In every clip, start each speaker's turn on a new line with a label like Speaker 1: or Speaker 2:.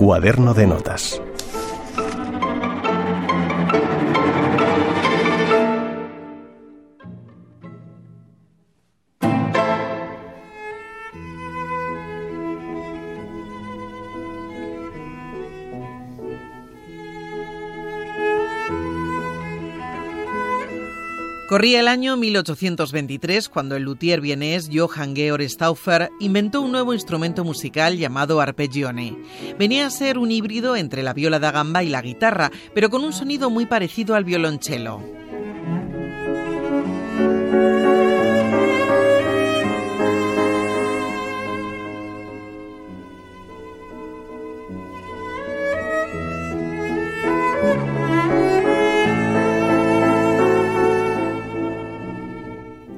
Speaker 1: Cuaderno de notas.
Speaker 2: Corría el año 1823 cuando el luthier vienés Johann Georg Stauffer inventó un nuevo instrumento musical llamado arpeggione. Venía a ser un híbrido entre la viola da gamba y la guitarra, pero con un sonido muy parecido al violonchelo.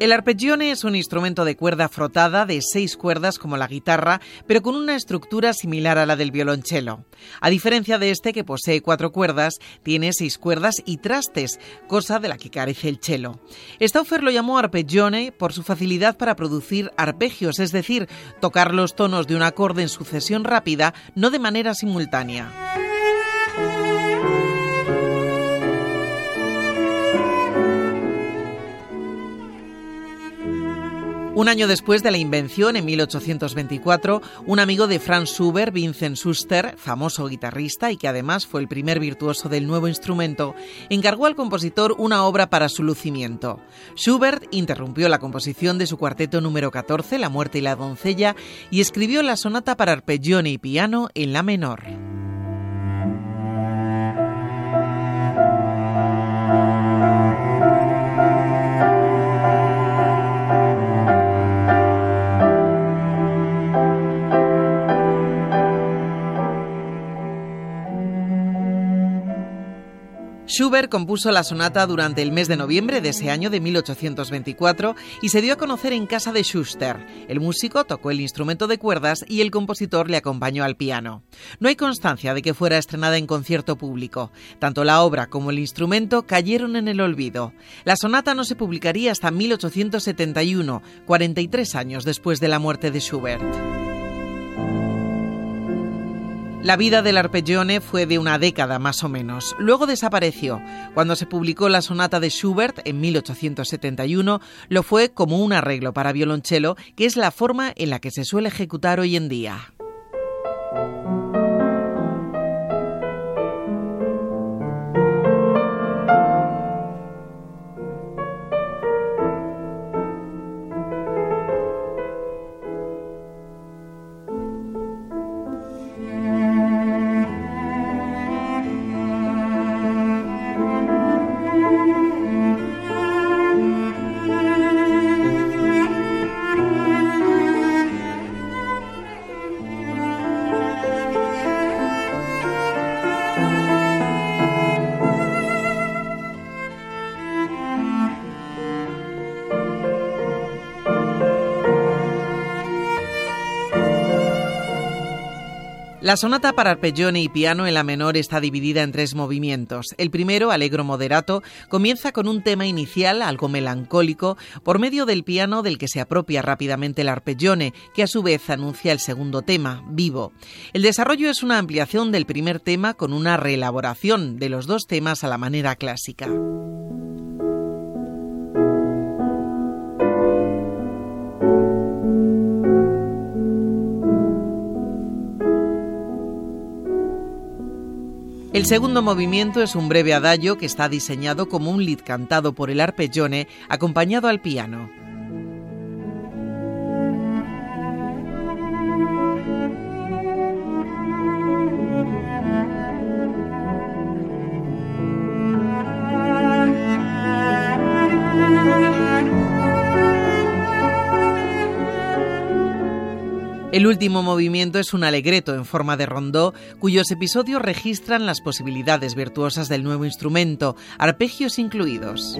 Speaker 2: El arpeggione es un instrumento de cuerda frotada de seis cuerdas como la guitarra, pero con una estructura similar a la del violonchelo. A diferencia de este, que posee cuatro cuerdas, tiene seis cuerdas y trastes, cosa de la que carece el cello. Stauffer lo llamó arpeggione por su facilidad para producir arpegios, es decir, tocar los tonos de un acorde en sucesión rápida, no de manera simultánea. Un año después de la invención, en 1824, un amigo de Franz Schubert, Vincent Schuster, famoso guitarrista y que además fue el primer virtuoso del nuevo instrumento, encargó al compositor una obra para su lucimiento. Schubert interrumpió la composición de su cuarteto número 14, La muerte y la doncella, y escribió la sonata para arpeggione y piano en la menor. Schubert compuso la sonata durante el mes de noviembre de ese año de 1824 y se dio a conocer en casa de Schuster. El músico tocó el instrumento de cuerdas y el compositor le acompañó al piano. No hay constancia de que fuera estrenada en concierto público. Tanto la obra como el instrumento cayeron en el olvido. La sonata no se publicaría hasta 1871, 43 años después de la muerte de Schubert. La vida del arpeggione fue de una década más o menos. Luego desapareció. Cuando se publicó la sonata de Schubert en 1871, lo fue como un arreglo para violonchelo, que es la forma en la que se suele ejecutar hoy en día. La sonata para arpeggione y piano en la menor está dividida en tres movimientos. El primero, Allegro moderato, comienza con un tema inicial algo melancólico por medio del piano del que se apropia rápidamente el arpeggione, que a su vez anuncia el segundo tema, vivo. El desarrollo es una ampliación del primer tema con una reelaboración de los dos temas a la manera clásica. El segundo movimiento es un breve adagio que está diseñado como un lead cantado por el arpeggione acompañado al piano. El último movimiento es un alegreto en forma de rondó, cuyos episodios registran las posibilidades virtuosas del nuevo instrumento, arpegios incluidos.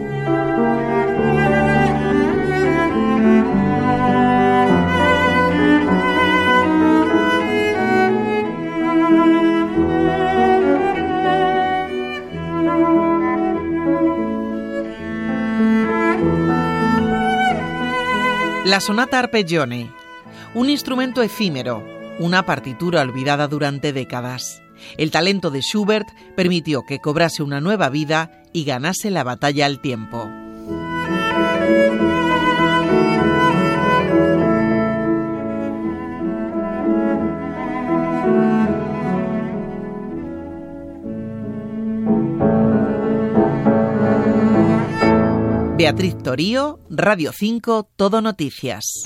Speaker 2: La sonata arpeggione un instrumento efímero, una partitura olvidada durante décadas. El talento de Schubert permitió que cobrase una nueva vida y ganase la batalla al tiempo. Beatriz Torío, Radio 5, Todo Noticias.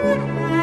Speaker 2: 嗯。